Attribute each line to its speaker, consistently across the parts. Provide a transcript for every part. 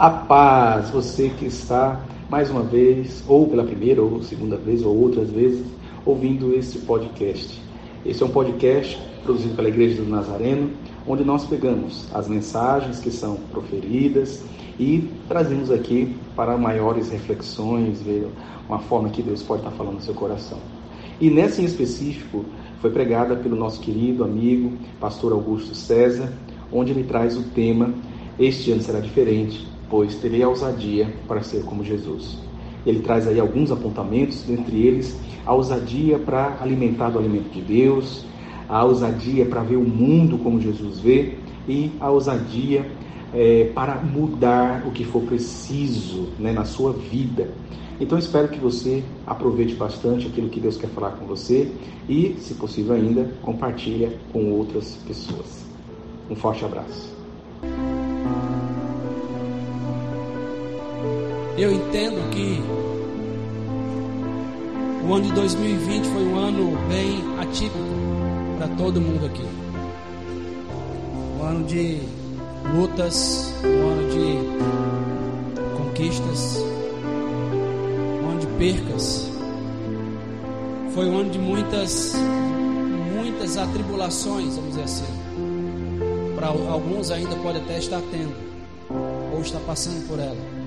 Speaker 1: A paz, você que está mais uma vez, ou pela primeira, ou segunda vez, ou outras vezes, ouvindo este podcast. Esse é um podcast produzido pela Igreja do Nazareno, onde nós pegamos as mensagens que são proferidas e trazemos aqui para maiores reflexões, ver uma forma que Deus pode estar falando no seu coração. E nessa em específico foi pregada pelo nosso querido amigo, pastor Augusto César, onde ele traz o tema Este ano será diferente, pois terei ousadia para ser como Jesus. Ele traz aí alguns apontamentos, dentre eles a ousadia para alimentar do alimento de Deus, a ousadia para ver o mundo como Jesus vê e a ousadia é, para mudar o que for preciso né, na sua vida. Então espero que você aproveite bastante aquilo que Deus quer falar com você e, se possível ainda, compartilhe com outras pessoas. Um forte abraço.
Speaker 2: Eu entendo que o ano de 2020 foi um ano bem atípico para todo mundo aqui. Um ano de lutas, um ano de conquistas, um ano de percas. Foi um ano de muitas, muitas atribulações, vamos dizer assim. Para alguns ainda pode até estar tendo, ou está passando por ela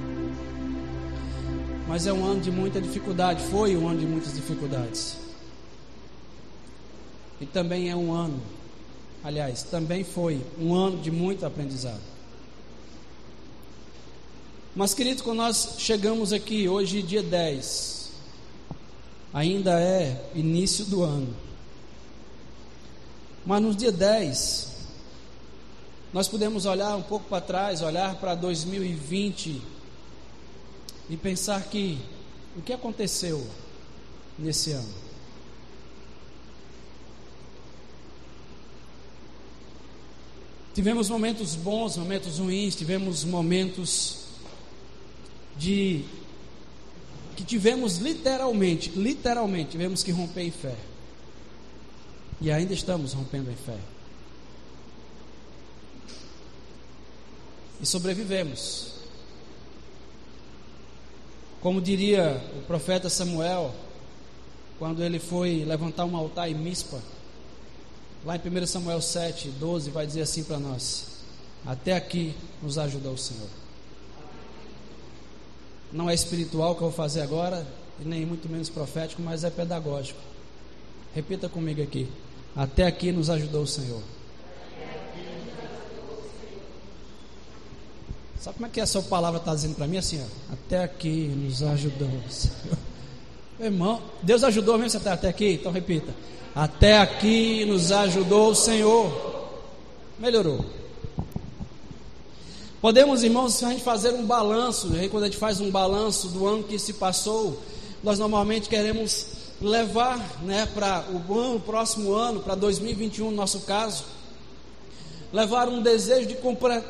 Speaker 2: mas é um ano de muita dificuldade. Foi um ano de muitas dificuldades. E também é um ano, aliás, também foi um ano de muito aprendizado. Mas, queridos, quando nós chegamos aqui, hoje, dia 10, ainda é início do ano. Mas no dia 10, nós podemos olhar um pouco para trás, olhar para 2020 e pensar que o que aconteceu nesse ano? Tivemos momentos bons, momentos ruins, tivemos momentos de que tivemos literalmente, literalmente, tivemos que romper em fé. E ainda estamos rompendo em fé. E sobrevivemos. Como diria o profeta Samuel, quando ele foi levantar um altar em Mispa, lá em 1 Samuel 7, 12, vai dizer assim para nós: Até aqui nos ajudou o Senhor. Não é espiritual que eu vou fazer agora, e nem muito menos profético, mas é pedagógico. Repita comigo aqui: Até aqui nos ajudou o Senhor. Sabe como é que a sua palavra está dizendo para mim assim? Ó, até aqui nos ajudou. Meu irmão, Deus ajudou mesmo você até aqui? Então repita. Até aqui nos ajudou o Senhor. Melhorou. Podemos, irmãos, a gente fazer um balanço, quando a gente faz um balanço do ano que se passou, nós normalmente queremos levar né, para o ano, o próximo ano, para 2021, no nosso caso, levar um desejo de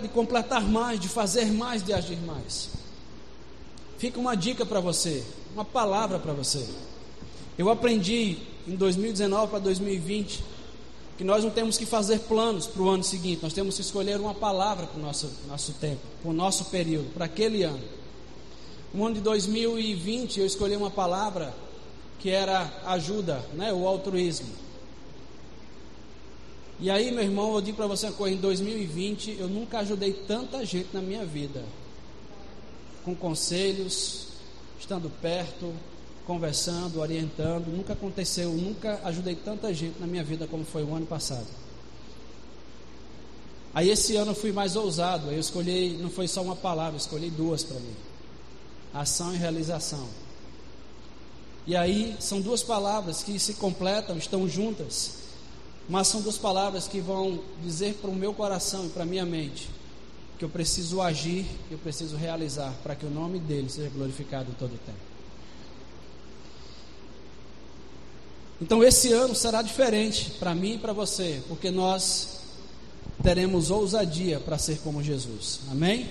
Speaker 2: completar mais, de fazer mais, de agir mais. Fica uma dica para você, uma palavra para você. Eu aprendi em 2019 para 2020 que nós não temos que fazer planos para o ano seguinte, nós temos que escolher uma palavra para o nosso, nosso tempo, para o nosso período, para aquele ano. No ano de 2020 eu escolhi uma palavra que era ajuda, né, o altruísmo. E aí, meu irmão, eu digo para você uma coisa: em 2020 eu nunca ajudei tanta gente na minha vida, com conselhos, estando perto, conversando, orientando. Nunca aconteceu, nunca ajudei tanta gente na minha vida como foi o ano passado. Aí esse ano eu fui mais ousado, eu escolhi, não foi só uma palavra, escolhi duas para mim: ação e realização. E aí são duas palavras que se completam, estão juntas. Mas são duas palavras que vão dizer para o meu coração e para a minha mente que eu preciso agir, eu preciso realizar para que o nome dele seja glorificado todo o tempo. Então esse ano será diferente para mim e para você, porque nós teremos ousadia para ser como Jesus. Amém?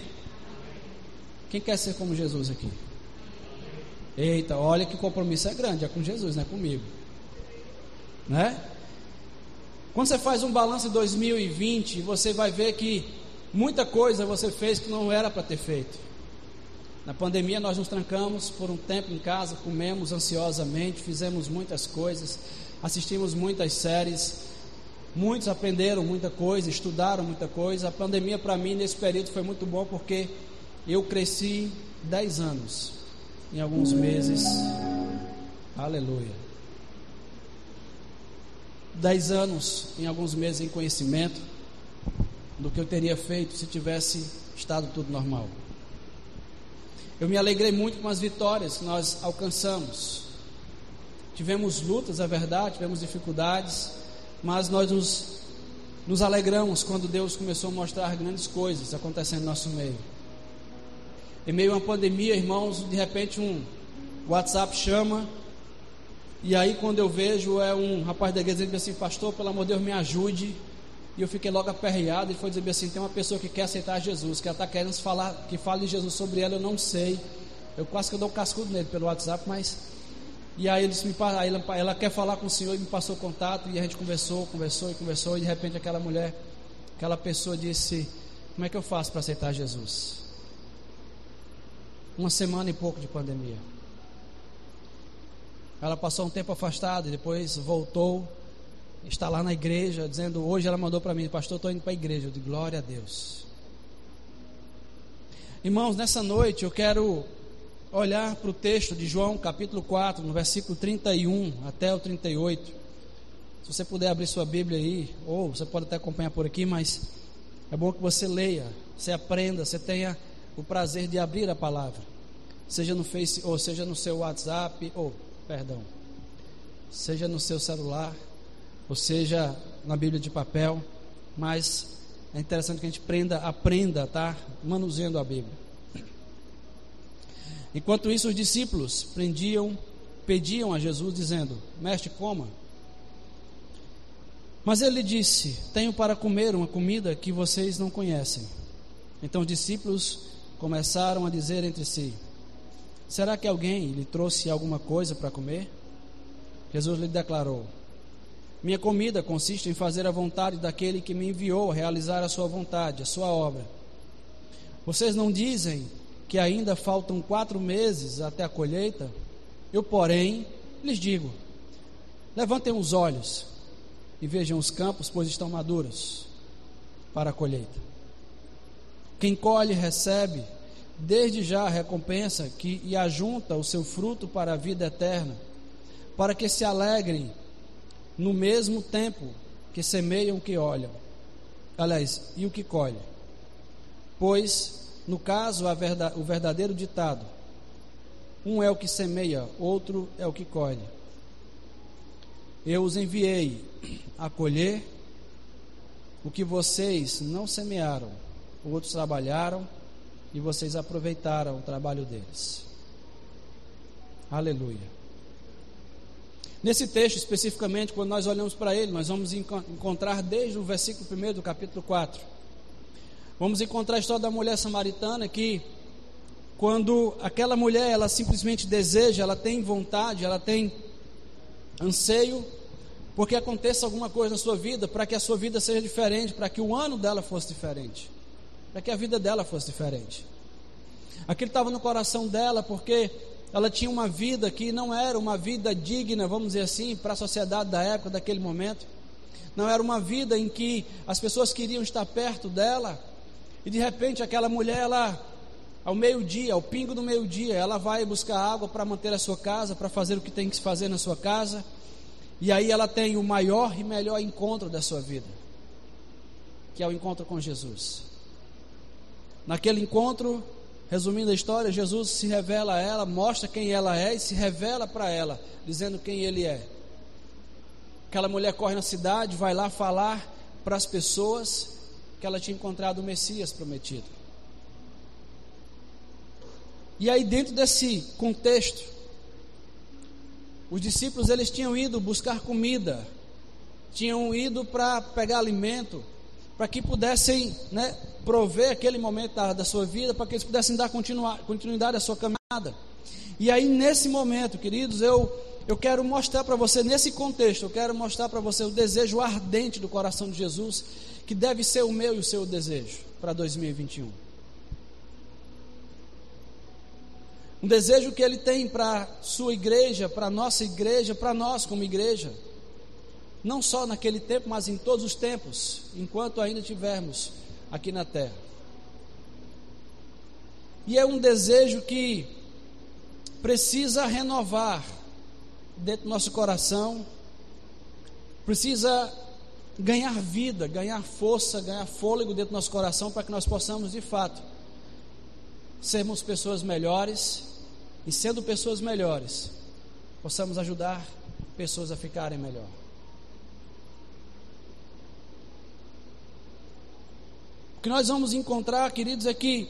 Speaker 2: Quem quer ser como Jesus aqui? Eita, olha que compromisso é grande, é com Jesus, não é comigo. Né? Quando você faz um balanço de 2020, você vai ver que muita coisa você fez que não era para ter feito. Na pandemia nós nos trancamos por um tempo em casa, comemos ansiosamente, fizemos muitas coisas, assistimos muitas séries, muitos aprenderam muita coisa, estudaram muita coisa. A pandemia para mim nesse período foi muito bom porque eu cresci 10 anos em alguns meses. Aleluia. 10 anos em alguns meses em conhecimento do que eu teria feito se tivesse estado tudo normal. Eu me alegrei muito com as vitórias que nós alcançamos. Tivemos lutas, é verdade, tivemos dificuldades, mas nós nos, nos alegramos quando Deus começou a mostrar grandes coisas acontecendo no nosso meio. Em meio a uma pandemia, irmãos, de repente um WhatsApp chama, e aí quando eu vejo é um rapaz da igreja dizendo assim, pastor, pelo amor de Deus, me ajude. E eu fiquei logo aperreado e foi dizer assim: tem uma pessoa que quer aceitar Jesus, que ela está querendo falar, que fale de Jesus sobre ela, eu não sei. Eu quase que dou um cascudo nele pelo WhatsApp, mas. E aí ele disse, aí ela, ela quer falar com o Senhor e me passou contato, e a gente conversou, conversou e conversou, e de repente aquela mulher, aquela pessoa disse: Como é que eu faço para aceitar Jesus? Uma semana e pouco de pandemia. Ela passou um tempo afastada e depois voltou está lá na igreja, dizendo, hoje ela mandou para mim, pastor, estou indo para a igreja. Eu digo, glória a Deus. Irmãos, nessa noite eu quero olhar para o texto de João, capítulo 4, no versículo 31 até o 38. Se você puder abrir sua Bíblia aí, ou você pode até acompanhar por aqui, mas é bom que você leia, você aprenda, você tenha o prazer de abrir a palavra, seja no Face, ou seja no seu WhatsApp, ou, perdão, seja no seu celular, ou seja, na Bíblia de papel, mas é interessante que a gente aprenda, aprenda, tá? Manuseando a Bíblia. Enquanto isso, os discípulos prendiam, pediam a Jesus, dizendo: Mestre, coma. Mas ele disse: Tenho para comer uma comida que vocês não conhecem. Então os discípulos começaram a dizer entre si: Será que alguém lhe trouxe alguma coisa para comer? Jesus lhe declarou: minha comida consiste em fazer a vontade daquele que me enviou realizar a sua vontade, a sua obra. Vocês não dizem que ainda faltam quatro meses até a colheita? Eu, porém, lhes digo: levantem os olhos e vejam os campos, pois estão maduros para a colheita. Quem colhe recebe desde já a recompensa que, e ajunta o seu fruto para a vida eterna, para que se alegrem no mesmo tempo que semeiam o que olham, aliás, e o que colhe. Pois, no caso, o verdadeiro ditado: um é o que semeia, outro é o que colhe. Eu os enviei a colher o que vocês não semearam, outros trabalharam e vocês aproveitaram o trabalho deles. Aleluia. Nesse texto, especificamente, quando nós olhamos para ele, nós vamos encontrar desde o versículo 1 do capítulo 4. Vamos encontrar a história da mulher samaritana que, quando aquela mulher, ela simplesmente deseja, ela tem vontade, ela tem anseio, porque aconteça alguma coisa na sua vida, para que a sua vida seja diferente, para que o ano dela fosse diferente, para que a vida dela fosse diferente. Aquilo estava no coração dela, porque ela tinha uma vida que não era uma vida digna, vamos dizer assim, para a sociedade da época, daquele momento. Não era uma vida em que as pessoas queriam estar perto dela. E de repente aquela mulher, ela, ao meio-dia, ao pingo do meio-dia, ela vai buscar água para manter a sua casa, para fazer o que tem que se fazer na sua casa. E aí ela tem o maior e melhor encontro da sua vida, que é o encontro com Jesus. Naquele encontro, Resumindo a história, Jesus se revela a ela, mostra quem ela é e se revela para ela, dizendo quem ele é. Aquela mulher corre na cidade, vai lá falar para as pessoas que ela tinha encontrado o Messias prometido. E aí dentro desse contexto, os discípulos eles tinham ido buscar comida, tinham ido para pegar alimento, para que pudessem né, prover aquele momento da, da sua vida, para que eles pudessem dar continuidade à sua caminhada. E aí, nesse momento, queridos, eu, eu quero mostrar para você, nesse contexto, eu quero mostrar para você o desejo ardente do coração de Jesus, que deve ser o meu e o seu desejo para 2021. Um desejo que ele tem para sua igreja, para nossa igreja, para nós como igreja. Não só naquele tempo, mas em todos os tempos, enquanto ainda tivermos aqui na terra. E é um desejo que precisa renovar dentro do nosso coração, precisa ganhar vida, ganhar força, ganhar fôlego dentro do nosso coração para que nós possamos de fato sermos pessoas melhores e sendo pessoas melhores, possamos ajudar pessoas a ficarem melhor. Que nós vamos encontrar, queridos, é que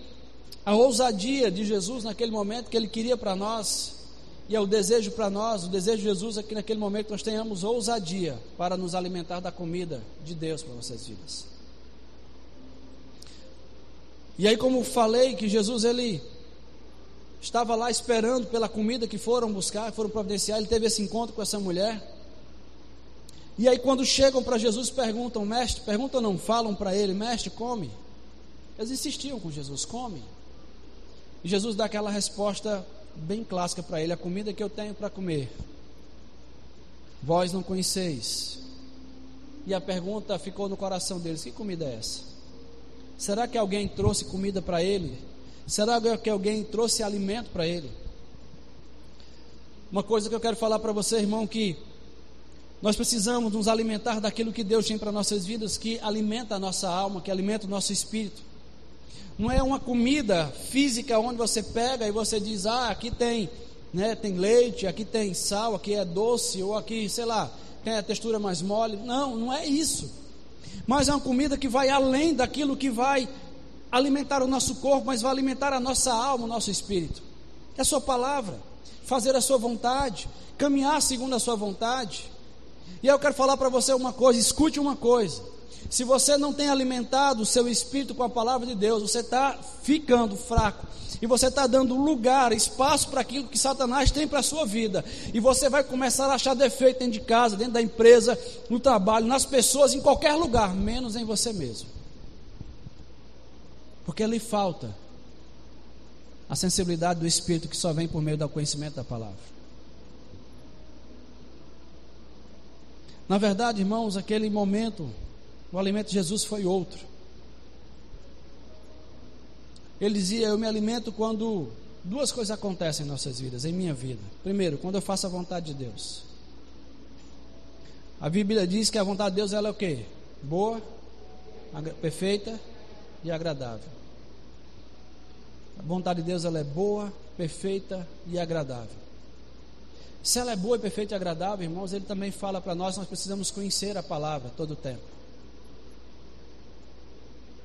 Speaker 2: a ousadia de Jesus naquele momento que ele queria para nós, e é o desejo para nós, o desejo de Jesus é que naquele momento nós tenhamos ousadia para nos alimentar da comida de Deus para nossas vidas. E aí, como falei, que Jesus ele estava lá esperando pela comida que foram buscar, foram providenciar, ele teve esse encontro com essa mulher. E aí, quando chegam para Jesus, perguntam, mestre, perguntam não, falam para ele, mestre, come. Eles insistiam com Jesus: come. E Jesus dá aquela resposta bem clássica para ele: a comida que eu tenho para comer, vós não conheceis. E a pergunta ficou no coração deles: que comida é essa? Será que alguém trouxe comida para ele? Será que alguém trouxe alimento para ele? Uma coisa que eu quero falar para você, irmão, que nós precisamos nos alimentar daquilo que Deus tem para nossas vidas, que alimenta a nossa alma, que alimenta o nosso espírito. Não é uma comida física onde você pega e você diz: "Ah, aqui tem, né, tem leite, aqui tem sal, aqui é doce ou aqui, sei lá, tem a textura mais mole". Não, não é isso. Mas é uma comida que vai além daquilo que vai alimentar o nosso corpo, mas vai alimentar a nossa alma, o nosso espírito. É a sua palavra, fazer a sua vontade, caminhar segundo a sua vontade. E eu quero falar para você uma coisa, escute uma coisa. Se você não tem alimentado o seu espírito com a palavra de Deus, você está ficando fraco. E você está dando lugar, espaço para aquilo que Satanás tem para a sua vida. E você vai começar a achar defeito dentro de casa, dentro da empresa, no trabalho, nas pessoas, em qualquer lugar, menos em você mesmo. Porque lhe falta a sensibilidade do espírito que só vem por meio do conhecimento da palavra. Na verdade, irmãos, aquele momento o alimento de Jesus foi outro. Ele dizia: Eu me alimento quando duas coisas acontecem em nossas vidas, em minha vida. Primeiro, quando eu faço a vontade de Deus. A Bíblia diz que a vontade de Deus ela é o quê? Boa, perfeita e agradável. A vontade de Deus ela é boa, perfeita e agradável. Se ela é boa, perfeita e agradável, irmãos, ele também fala para nós, nós precisamos conhecer a palavra todo o tempo.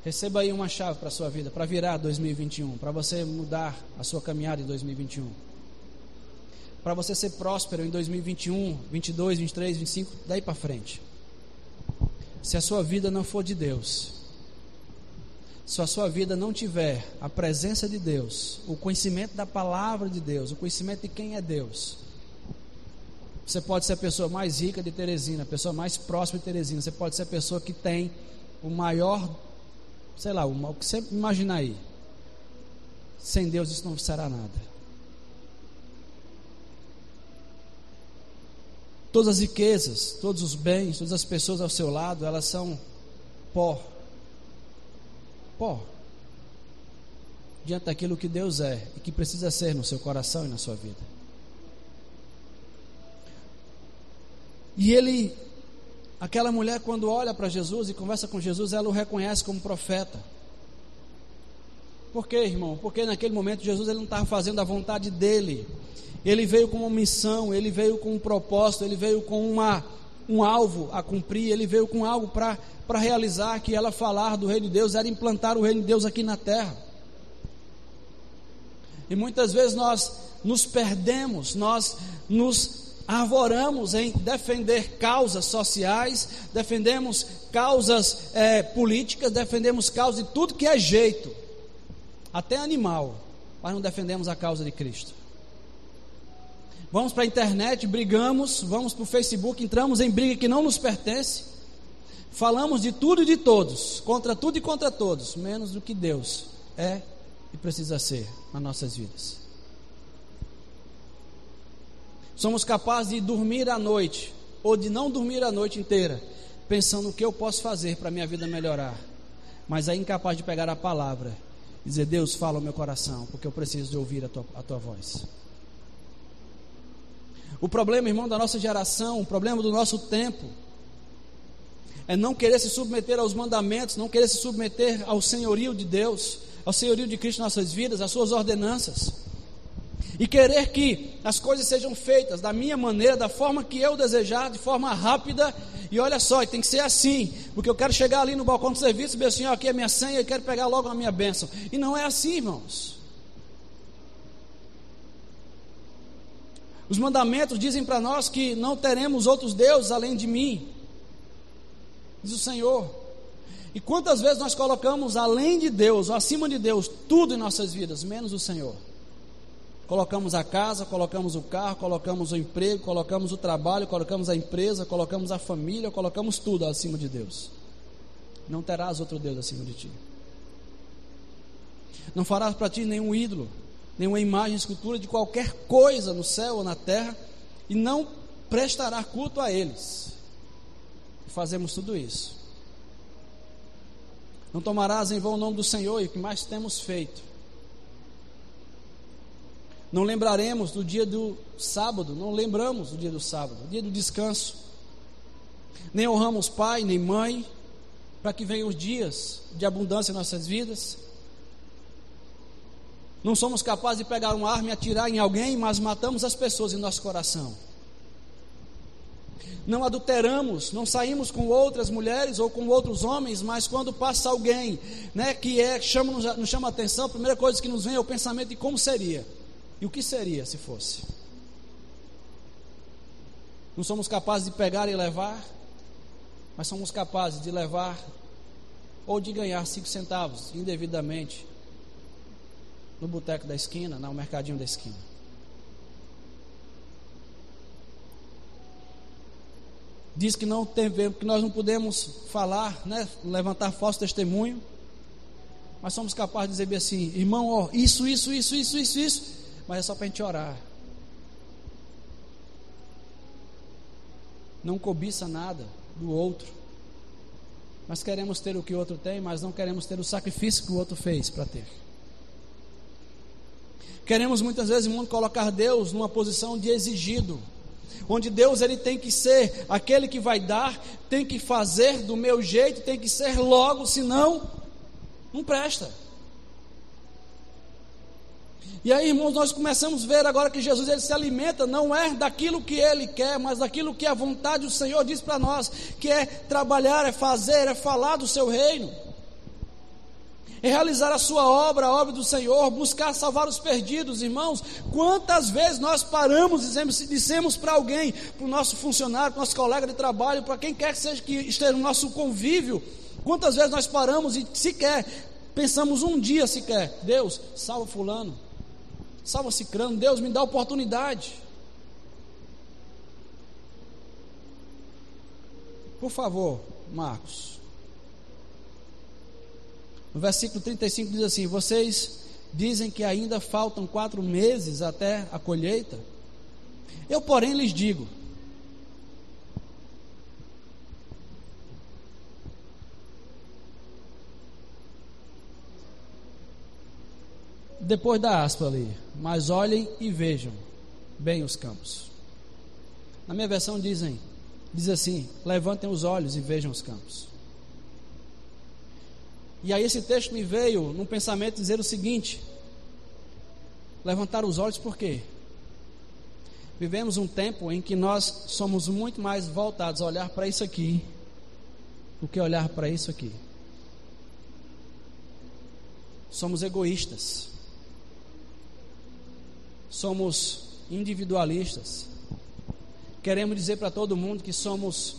Speaker 2: Receba aí uma chave para a sua vida, para virar 2021, para você mudar a sua caminhada em 2021. Para você ser próspero em 2021, 22, 23, 25, daí para frente. Se a sua vida não for de Deus, se a sua vida não tiver a presença de Deus, o conhecimento da palavra de Deus, o conhecimento de quem é Deus, você pode ser a pessoa mais rica de Teresina, a pessoa mais próxima de Teresina, você pode ser a pessoa que tem o maior sei lá, o que você imaginar aí. Sem Deus isso não será nada. Todas as riquezas, todos os bens, todas as pessoas ao seu lado, elas são pó. Pó. Diante daquilo que Deus é e que precisa ser no seu coração e na sua vida. E ele Aquela mulher, quando olha para Jesus e conversa com Jesus, ela o reconhece como profeta. Por quê, irmão? Porque naquele momento Jesus ele não estava fazendo a vontade dele. Ele veio com uma missão, ele veio com um propósito, ele veio com uma, um alvo a cumprir, ele veio com algo para realizar, que ela falar do reino de Deus, era implantar o reino de Deus aqui na terra. E muitas vezes nós nos perdemos, nós nos arvoramos em defender causas sociais, defendemos causas é, políticas, defendemos causas de tudo que é jeito, até animal, mas não defendemos a causa de Cristo. Vamos para a internet, brigamos, vamos para o Facebook, entramos em briga que não nos pertence, falamos de tudo e de todos, contra tudo e contra todos, menos do que Deus é e precisa ser nas nossas vidas. Somos capazes de dormir à noite, ou de não dormir a noite inteira, pensando o que eu posso fazer para minha vida melhorar, mas é incapaz de pegar a palavra e dizer: Deus, fala ao meu coração, porque eu preciso de ouvir a tua, a tua voz. O problema, irmão, da nossa geração, o problema do nosso tempo, é não querer se submeter aos mandamentos, não querer se submeter ao senhorio de Deus, ao senhorio de Cristo em nossas vidas, às suas ordenanças. E querer que as coisas sejam feitas da minha maneira, da forma que eu desejar, de forma rápida. E olha só, tem que ser assim, porque eu quero chegar ali no balcão do serviço e dizer assim: aqui é minha senha, eu quero pegar logo a minha bênção. E não é assim, irmãos. Os mandamentos dizem para nós que não teremos outros deuses além de mim, diz o Senhor. E quantas vezes nós colocamos além de Deus, ou acima de Deus, tudo em nossas vidas, menos o Senhor? Colocamos a casa, colocamos o carro, colocamos o emprego, colocamos o trabalho, colocamos a empresa, colocamos a família, colocamos tudo acima de Deus. Não terás outro Deus acima de ti. Não farás para ti nenhum ídolo, nenhuma imagem, escultura de qualquer coisa no céu ou na terra, e não prestará culto a eles. Fazemos tudo isso. Não tomarás em vão o nome do Senhor, e o que mais temos feito não lembraremos do dia do sábado, não lembramos do dia do sábado, dia do descanso. Nem honramos pai, nem mãe, para que venham os dias de abundância em nossas vidas. Não somos capazes de pegar uma arma e atirar em alguém, mas matamos as pessoas em nosso coração. Não adulteramos, não saímos com outras mulheres ou com outros homens, mas quando passa alguém, né, que é chama nos chama a atenção, a primeira coisa que nos vem é o pensamento de como seria. E o que seria se fosse? Não somos capazes de pegar e levar, mas somos capazes de levar ou de ganhar cinco centavos indevidamente no boteco da esquina, no mercadinho da esquina. Diz que não tem, que nós não podemos falar, né, levantar falso testemunho, mas somos capazes de dizer assim, irmão, ó, isso, isso, isso, isso, isso, isso, mas é só para a gente orar. Não cobiça nada do outro, mas queremos ter o que o outro tem, mas não queremos ter o sacrifício que o outro fez para ter. Queremos muitas vezes, mundo, colocar Deus numa posição de exigido, onde Deus ele tem que ser aquele que vai dar, tem que fazer do meu jeito, tem que ser logo, senão não presta. E aí, irmãos, nós começamos a ver agora que Jesus ele se alimenta não é daquilo que ele quer, mas daquilo que a vontade do Senhor diz para nós, que é trabalhar, é fazer, é falar do seu reino. É realizar a sua obra, a obra do Senhor, buscar salvar os perdidos, irmãos. Quantas vezes nós paramos e dissemos, dissemos para alguém, para o nosso funcionário, para o nosso colega de trabalho, para quem quer que seja que esteja no nosso convívio, quantas vezes nós paramos e sequer pensamos um dia sequer, Deus, salva fulano, salva Cicrano, Deus me dá oportunidade. Por favor, Marcos. No versículo 35 diz assim: Vocês dizem que ainda faltam quatro meses até a colheita. Eu, porém, lhes digo: depois da aspa ali, mas olhem e vejam bem os campos. Na minha versão dizem, diz assim: levantem os olhos e vejam os campos. E aí esse texto me veio num pensamento dizer o seguinte: levantar os olhos por quê? Vivemos um tempo em que nós somos muito mais voltados a olhar para isso aqui do que olhar para isso aqui. Somos egoístas somos individualistas. Queremos dizer para todo mundo que somos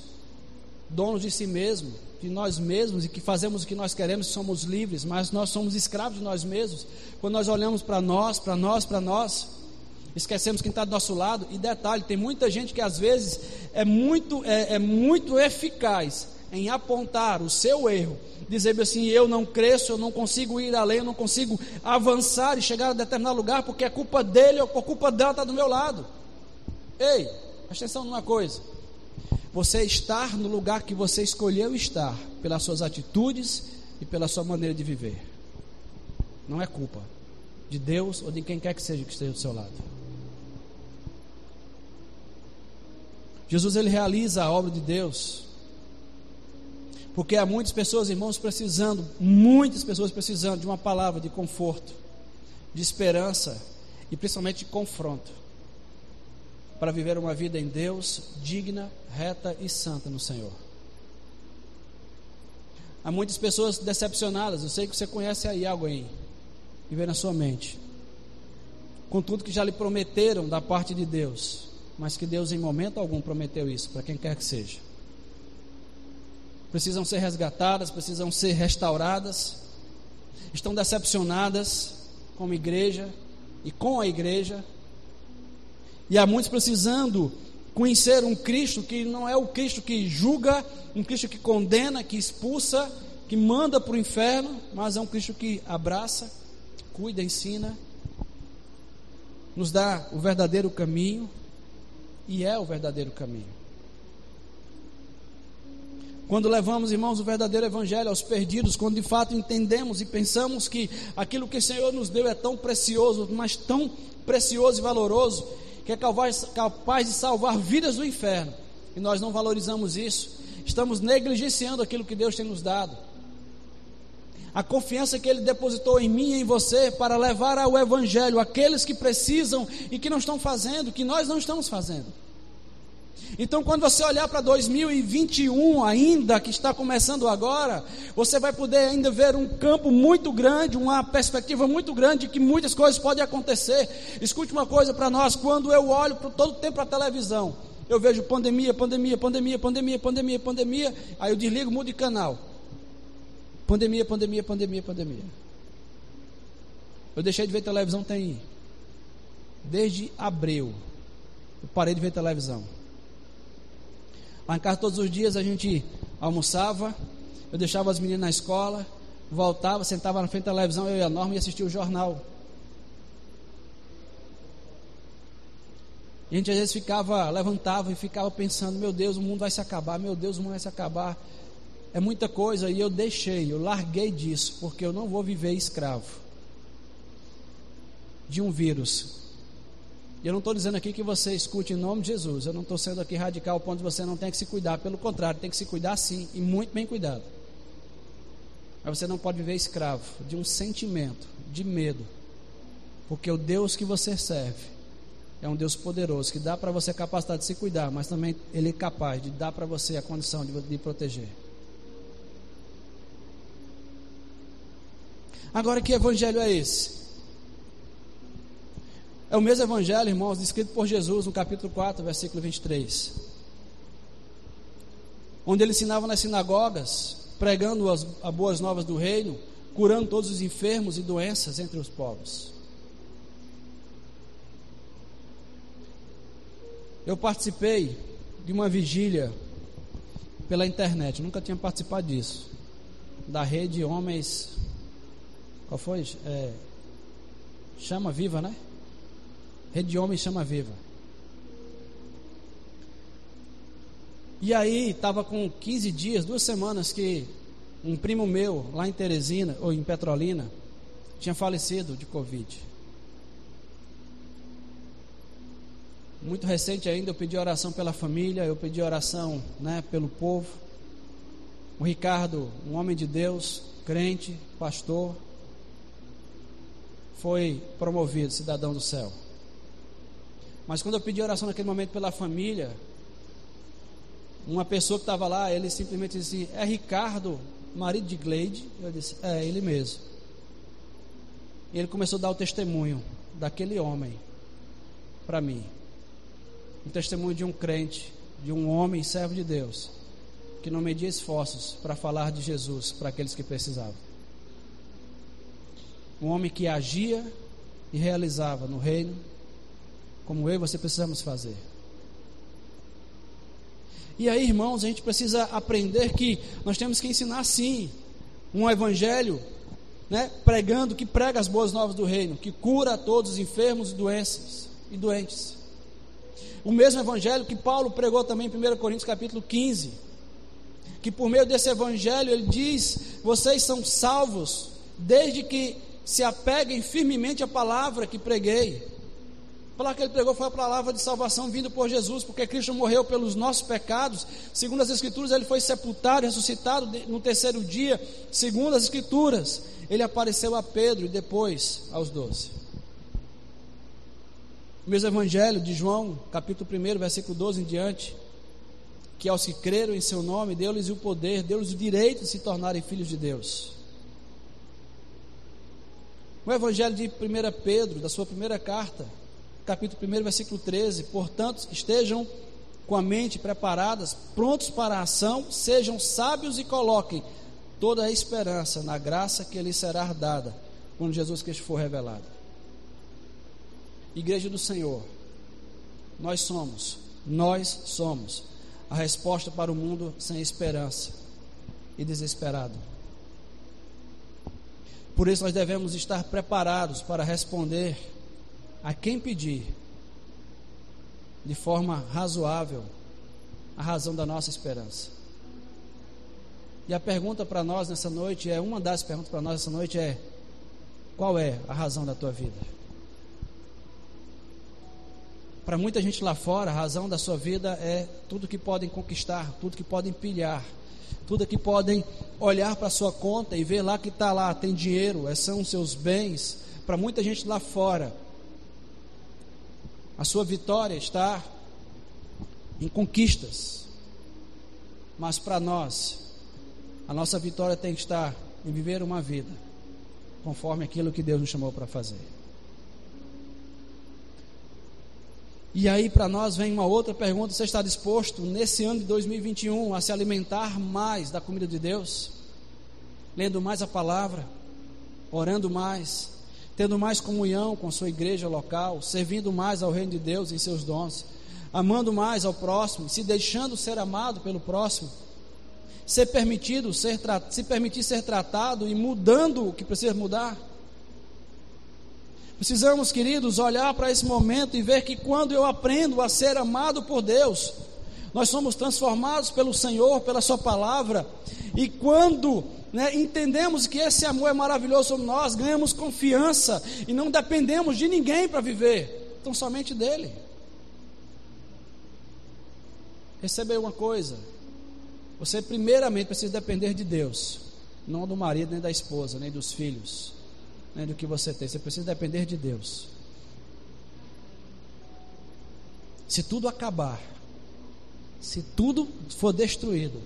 Speaker 2: donos de si mesmo, de nós mesmos e que fazemos o que nós queremos, somos livres, mas nós somos escravos de nós mesmos. Quando nós olhamos para nós, para nós, para nós, esquecemos quem está do nosso lado. E detalhe, tem muita gente que às vezes é muito, é, é muito eficaz em apontar o seu erro, dizer assim: eu não cresço, eu não consigo ir além, eu não consigo avançar e chegar a determinado lugar porque a culpa dele ou a culpa dela está do meu lado. Ei, presta atenção numa coisa. Você estar no lugar que você escolheu estar, pelas suas atitudes e pela sua maneira de viver. Não é culpa de Deus ou de quem quer que seja que esteja do seu lado. Jesus ele realiza a obra de Deus. Porque há muitas pessoas, irmãos, precisando, muitas pessoas precisando de uma palavra de conforto, de esperança e principalmente de confronto para viver uma vida em Deus digna, reta e santa no Senhor. Há muitas pessoas decepcionadas, eu sei que você conhece aí algo aí, e vê na sua mente, com tudo que já lhe prometeram da parte de Deus, mas que Deus em momento algum prometeu isso para quem quer que seja. Precisam ser resgatadas, precisam ser restauradas, estão decepcionadas como igreja e com a igreja, e há muitos precisando conhecer um Cristo que não é o Cristo que julga, um Cristo que condena, que expulsa, que manda para o inferno, mas é um Cristo que abraça, cuida, ensina, nos dá o verdadeiro caminho e é o verdadeiro caminho. Quando levamos, irmãos, o verdadeiro evangelho aos perdidos, quando de fato entendemos e pensamos que aquilo que o Senhor nos deu é tão precioso, mas tão precioso e valoroso, que é capaz de salvar vidas do inferno, e nós não valorizamos isso, estamos negligenciando aquilo que Deus tem nos dado. A confiança que Ele depositou em mim e em você para levar ao Evangelho aqueles que precisam e que não estão fazendo, que nós não estamos fazendo. Então, quando você olhar para 2021 ainda, que está começando agora, você vai poder ainda ver um campo muito grande, uma perspectiva muito grande de que muitas coisas podem acontecer. Escute uma coisa para nós, quando eu olho todo o tempo para a televisão, eu vejo pandemia, pandemia, pandemia, pandemia, pandemia, pandemia, aí eu desligo, mudo de canal. Pandemia, pandemia, pandemia, pandemia. Eu deixei de ver televisão tem desde abril. Eu parei de ver televisão. Lá em casa todos os dias a gente almoçava, eu deixava as meninas na escola, voltava, sentava na frente da televisão, eu e a Norma e assistia o jornal. E a gente às vezes ficava, levantava e ficava pensando, meu Deus, o mundo vai se acabar, meu Deus, o mundo vai se acabar. É muita coisa e eu deixei, eu larguei disso, porque eu não vou viver escravo de um vírus eu não estou dizendo aqui que você escute em nome de Jesus. Eu não estou sendo aqui radical ao ponto de você não tem que se cuidar. Pelo contrário, tem que se cuidar sim, e muito bem cuidado. Mas você não pode viver escravo de um sentimento de medo. Porque o Deus que você serve é um Deus poderoso, que dá para você a capacidade de se cuidar, mas também Ele é capaz de dar para você a condição de, de proteger. Agora, que evangelho é esse? É o mesmo evangelho, irmãos, descrito por Jesus no capítulo 4, versículo 23. Onde ele ensinava nas sinagogas, pregando as, as boas novas do reino, curando todos os enfermos e doenças entre os povos. Eu participei de uma vigília pela internet, nunca tinha participado disso. Da rede Homens. Qual foi? É, Chama Viva, né? Rede de Homens Chama Viva. E aí, estava com 15 dias, duas semanas, que um primo meu, lá em Teresina, ou em Petrolina, tinha falecido de Covid. Muito recente ainda, eu pedi oração pela família, eu pedi oração né, pelo povo. O Ricardo, um homem de Deus, crente, pastor, foi promovido cidadão do céu. Mas quando eu pedi oração naquele momento pela família, uma pessoa que estava lá, ele simplesmente disse assim: É Ricardo, marido de Gleide? Eu disse: É, ele mesmo. E ele começou a dar o testemunho daquele homem para mim. Um testemunho de um crente, de um homem servo de Deus, que não media esforços para falar de Jesus para aqueles que precisavam. Um homem que agia e realizava no reino como eu e você precisamos fazer. E aí, irmãos, a gente precisa aprender que nós temos que ensinar sim um evangelho, né, pregando que prega as boas novas do reino, que cura todos os enfermos e doenças e doentes. O mesmo evangelho que Paulo pregou também em 1 Coríntios capítulo 15. Que por meio desse evangelho ele diz: vocês são salvos desde que se apeguem firmemente à palavra que preguei. Palavra que ele pregou foi a palavra de salvação vindo por Jesus, porque Cristo morreu pelos nossos pecados. Segundo as Escrituras, ele foi sepultado ressuscitado no terceiro dia. Segundo as Escrituras, ele apareceu a Pedro e depois aos doze. O mesmo Evangelho de João, capítulo 1, versículo 12 em diante, que aos que creram em seu nome, deu-lhes o poder, deu-lhes o direito de se tornarem filhos de Deus. O Evangelho de 1 Pedro, da sua primeira carta, capítulo 1, versículo 13: Portanto, estejam com a mente preparadas, prontos para a ação, sejam sábios e coloquem toda a esperança na graça que lhes será dada quando Jesus Cristo for revelado. Igreja do Senhor, nós somos, nós somos a resposta para o mundo sem esperança e desesperado. Por isso nós devemos estar preparados para responder a quem pedir de forma razoável a razão da nossa esperança. E a pergunta para nós nessa noite é uma das perguntas para nós nessa noite é qual é a razão da tua vida? Para muita gente lá fora, a razão da sua vida é tudo que podem conquistar, tudo que podem pilhar, tudo que podem olhar para a sua conta e ver lá que está lá, tem dinheiro, é, são seus bens. Para muita gente lá fora, a sua vitória está em conquistas. Mas para nós, a nossa vitória tem que estar em viver uma vida conforme aquilo que Deus nos chamou para fazer. E aí para nós vem uma outra pergunta: você está disposto nesse ano de 2021 a se alimentar mais da comida de Deus? Lendo mais a palavra, orando mais, tendo mais comunhão com sua igreja local, servindo mais ao reino de Deus em seus dons, amando mais ao próximo, se deixando ser amado pelo próximo, ser permitido ser se permitir ser tratado e mudando o que precisa mudar. Precisamos, queridos, olhar para esse momento e ver que quando eu aprendo a ser amado por Deus, nós somos transformados pelo Senhor, pela Sua palavra, e quando né, entendemos que esse amor é maravilhoso sobre nós, ganhamos confiança e não dependemos de ninguém para viver, então somente dele. Recebeu uma coisa, você primeiramente precisa depender de Deus, não do marido, nem da esposa, nem dos filhos nem do que você tem. Você precisa depender de Deus. Se tudo acabar, se tudo for destruído,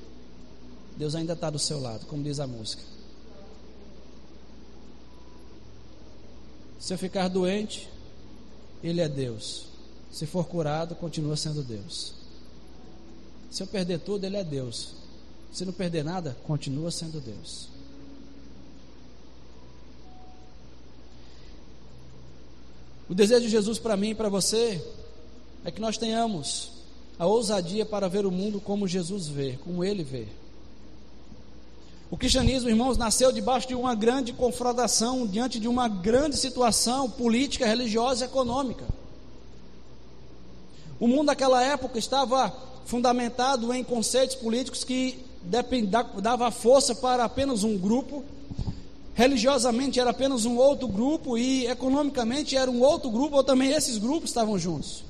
Speaker 2: Deus ainda está do seu lado, como diz a música. Se eu ficar doente, Ele é Deus. Se for curado, continua sendo Deus. Se eu perder tudo, Ele é Deus. Se não perder nada, continua sendo Deus. O desejo de Jesus para mim e para você é que nós tenhamos a ousadia para ver o mundo como Jesus vê, como ele vê. O cristianismo, irmãos, nasceu debaixo de uma grande confrontação, diante de uma grande situação política, religiosa e econômica. O mundo daquela época estava fundamentado em conceitos políticos que dava força para apenas um grupo religiosamente era apenas um outro grupo e economicamente era um outro grupo, ou também esses grupos estavam juntos.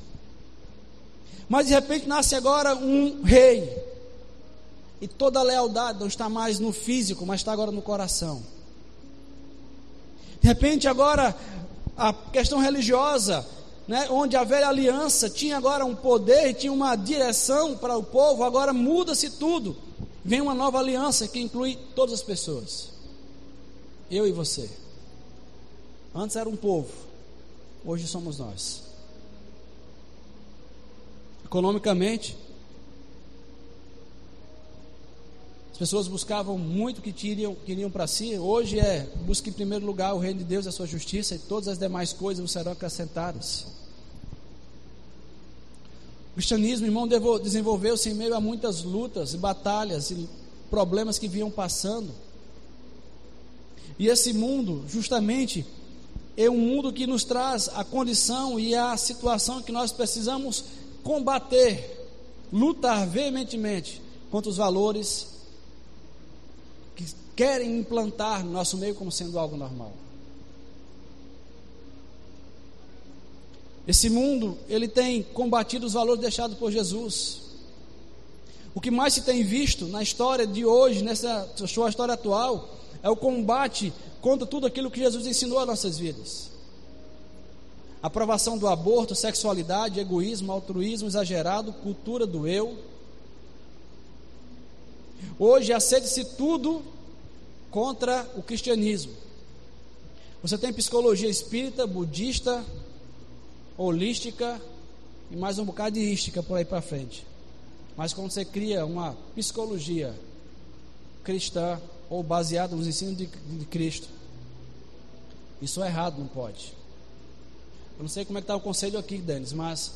Speaker 2: Mas de repente nasce agora um rei. E toda a lealdade não está mais no físico, mas está agora no coração. De repente agora a questão religiosa, né, onde a velha aliança tinha agora um poder, tinha uma direção para o povo, agora muda-se tudo. Vem uma nova aliança que inclui todas as pessoas. Eu e você. Antes era um povo, hoje somos nós. Economicamente, as pessoas buscavam muito o que queriam, queriam para si. Hoje é busque em primeiro lugar o reino de Deus e a sua justiça, e todas as demais coisas serão acrescentadas. O cristianismo, irmão, desenvolveu-se em meio a muitas lutas, batalhas e problemas que vinham passando. E esse mundo, justamente, é um mundo que nos traz a condição e a situação que nós precisamos combater, lutar veementemente contra os valores querem implantar no nosso meio como sendo algo normal. Esse mundo, ele tem combatido os valores deixados por Jesus. O que mais se tem visto na história de hoje, nessa sua história atual, é o combate contra tudo aquilo que Jesus ensinou às nossas vidas. Aprovação do aborto, sexualidade, egoísmo, altruísmo exagerado, cultura do eu. Hoje acede-se tudo contra o cristianismo. Você tem psicologia espírita, budista, holística e mais um bocado de ística por aí para frente. Mas quando você cria uma psicologia cristã ou baseada nos ensinos de, de Cristo, isso é errado, não pode. Eu não sei como é que está o conselho aqui, Denis, mas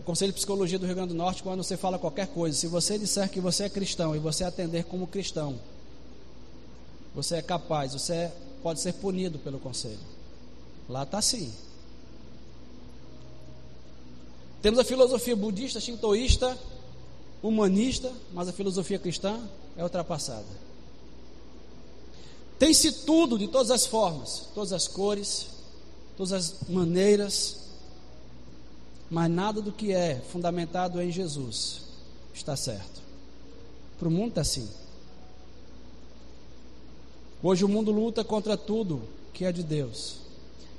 Speaker 2: o Conselho de Psicologia do Rio Grande do Norte, quando você fala qualquer coisa, se você disser que você é cristão e você atender como cristão, você é capaz, você pode ser punido pelo conselho. Lá está sim. Temos a filosofia budista, shintoísta, humanista, mas a filosofia cristã é ultrapassada. Tem-se tudo de todas as formas, todas as cores, todas as maneiras, mas nada do que é fundamentado em Jesus está certo. Para o mundo está assim. Hoje o mundo luta contra tudo que é de Deus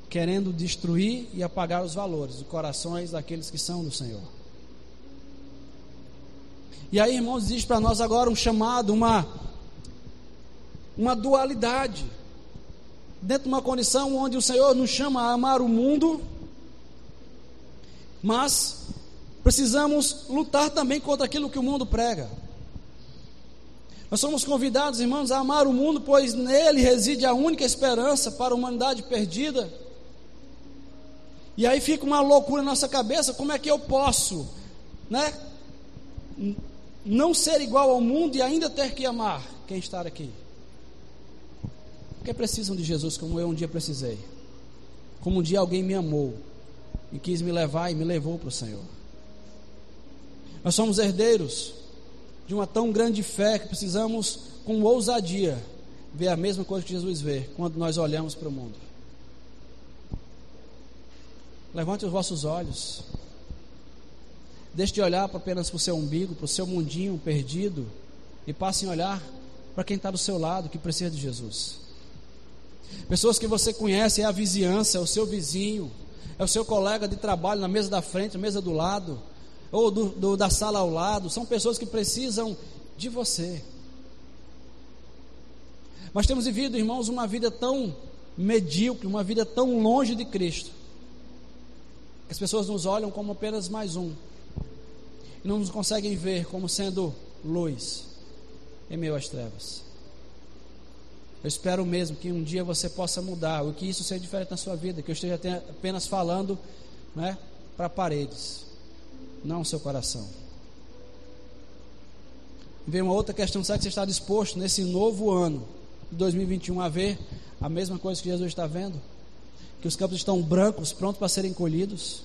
Speaker 2: querendo destruir e apagar os valores, os corações daqueles que são do Senhor. E aí, irmãos, existe para nós agora um chamado, uma, uma dualidade, dentro de uma condição onde o Senhor nos chama a amar o mundo, mas precisamos lutar também contra aquilo que o mundo prega. Nós somos convidados, irmãos, a amar o mundo, pois nele reside a única esperança para a humanidade perdida. E aí fica uma loucura na nossa cabeça, como é que eu posso, né? Não ser igual ao mundo e ainda ter que amar quem está aqui. Porque precisam de Jesus como eu um dia precisei. Como um dia alguém me amou e quis me levar e me levou para o Senhor. Nós somos herdeiros de uma tão grande fé que precisamos, com ousadia, ver a mesma coisa que Jesus vê quando nós olhamos para o mundo. Levante os vossos olhos. Deixe de olhar apenas para o seu umbigo, para o seu mundinho perdido. E passem a olhar para quem está do seu lado, que precisa de Jesus. Pessoas que você conhece, é a vizinhança, é o seu vizinho, é o seu colega de trabalho na mesa da frente, na mesa do lado, ou do, do, da sala ao lado. São pessoas que precisam de você. Nós temos vivido, irmãos, uma vida tão medíocre, uma vida tão longe de Cristo as pessoas nos olham como apenas mais um. E não nos conseguem ver como sendo luz em meio às trevas. Eu espero mesmo que um dia você possa mudar, o que isso seja diferente na sua vida, que eu esteja apenas falando né, para paredes, não o seu coração. Vem uma outra questão: será que você está disposto nesse novo ano de 2021 a ver a mesma coisa que Jesus está vendo? que os campos estão brancos, prontos para serem colhidos.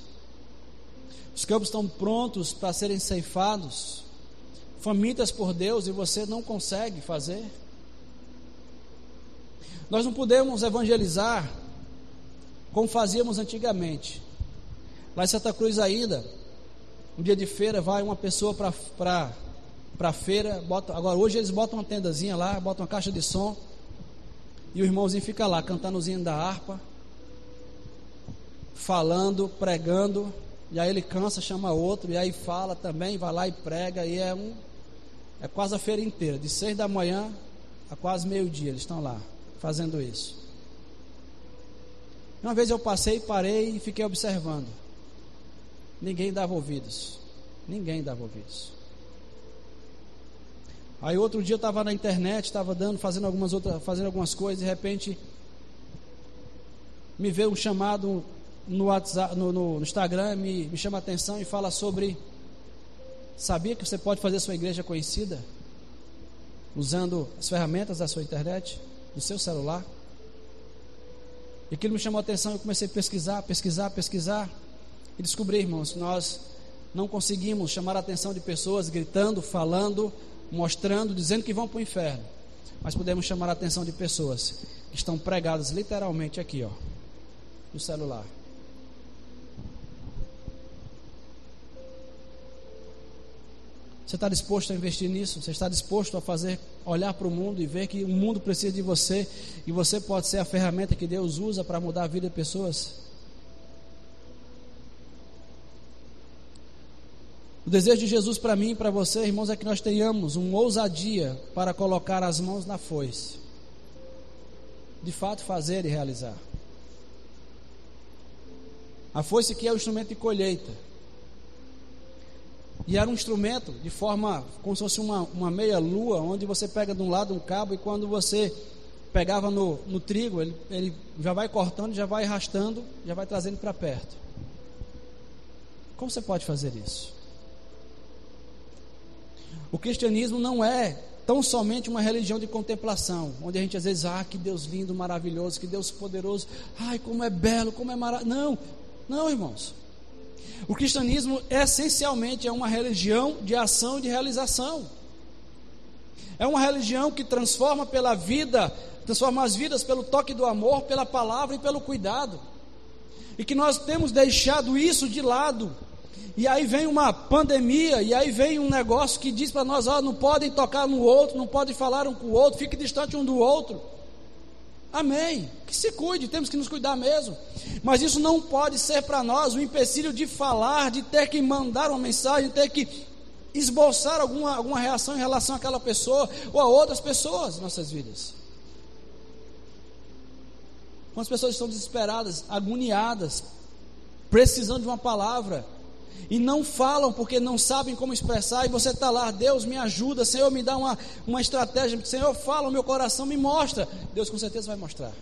Speaker 2: Os campos estão prontos para serem ceifados, famintas por Deus e você não consegue fazer. Nós não podemos evangelizar como fazíamos antigamente. Lá em Santa Cruz ainda, um dia de feira, vai uma pessoa para a feira, bota, agora hoje eles botam uma tendazinha lá, botam uma caixa de som, e o irmãozinho fica lá cantando o da harpa, falando, pregando, e aí ele cansa, chama outro, e aí fala também, vai lá e prega, e é um é quase a feira inteira, de seis da manhã a quase meio-dia, eles estão lá fazendo isso. Uma vez eu passei, parei e fiquei observando. Ninguém dava ouvidos. Ninguém dava ouvidos. Aí outro dia eu estava na internet, estava dando, fazendo algumas outras, fazendo algumas coisas, de repente me veio um chamado no, WhatsApp, no, no Instagram me, me chama a atenção e fala sobre. Sabia que você pode fazer sua igreja conhecida usando as ferramentas da sua internet, do seu celular? E aquilo me chamou a atenção, eu comecei a pesquisar, pesquisar, pesquisar e descobri, irmãos, nós não conseguimos chamar a atenção de pessoas gritando, falando, mostrando, dizendo que vão para o inferno. Mas podemos chamar a atenção de pessoas que estão pregadas literalmente aqui, ó, no celular. Você está disposto a investir nisso? Você está disposto a fazer, olhar para o mundo e ver que o mundo precisa de você e você pode ser a ferramenta que Deus usa para mudar a vida de pessoas? O desejo de Jesus para mim e para você, irmãos, é que nós tenhamos uma ousadia para colocar as mãos na foice. De fato, fazer e realizar. A foice que é o instrumento de colheita. E era um instrumento de forma como se fosse uma, uma meia lua, onde você pega de um lado um cabo e quando você pegava no, no trigo, ele, ele já vai cortando, já vai arrastando, já vai trazendo para perto. Como você pode fazer isso? O cristianismo não é tão somente uma religião de contemplação, onde a gente às vezes, ah, que Deus lindo, maravilhoso, que Deus poderoso, ai, como é belo, como é maravilhoso. Não, não, irmãos. O cristianismo essencialmente é uma religião de ação e de realização. É uma religião que transforma pela vida, transforma as vidas pelo toque do amor, pela palavra e pelo cuidado. E que nós temos deixado isso de lado e aí vem uma pandemia, e aí vem um negócio que diz para nós: ó, não podem tocar no outro, não podem falar um com o outro, fique distante um do outro. Amém. Que se cuide, temos que nos cuidar mesmo. Mas isso não pode ser para nós um empecilho de falar, de ter que mandar uma mensagem, ter que esboçar alguma, alguma reação em relação àquela pessoa ou a outras pessoas em nossas vidas. Quantas pessoas estão desesperadas, agoniadas, precisando de uma palavra, e não falam porque não sabem como expressar, e você está lá, Deus me ajuda, Senhor me dá uma, uma estratégia, Senhor fala meu coração, me mostra. Deus com certeza vai mostrar.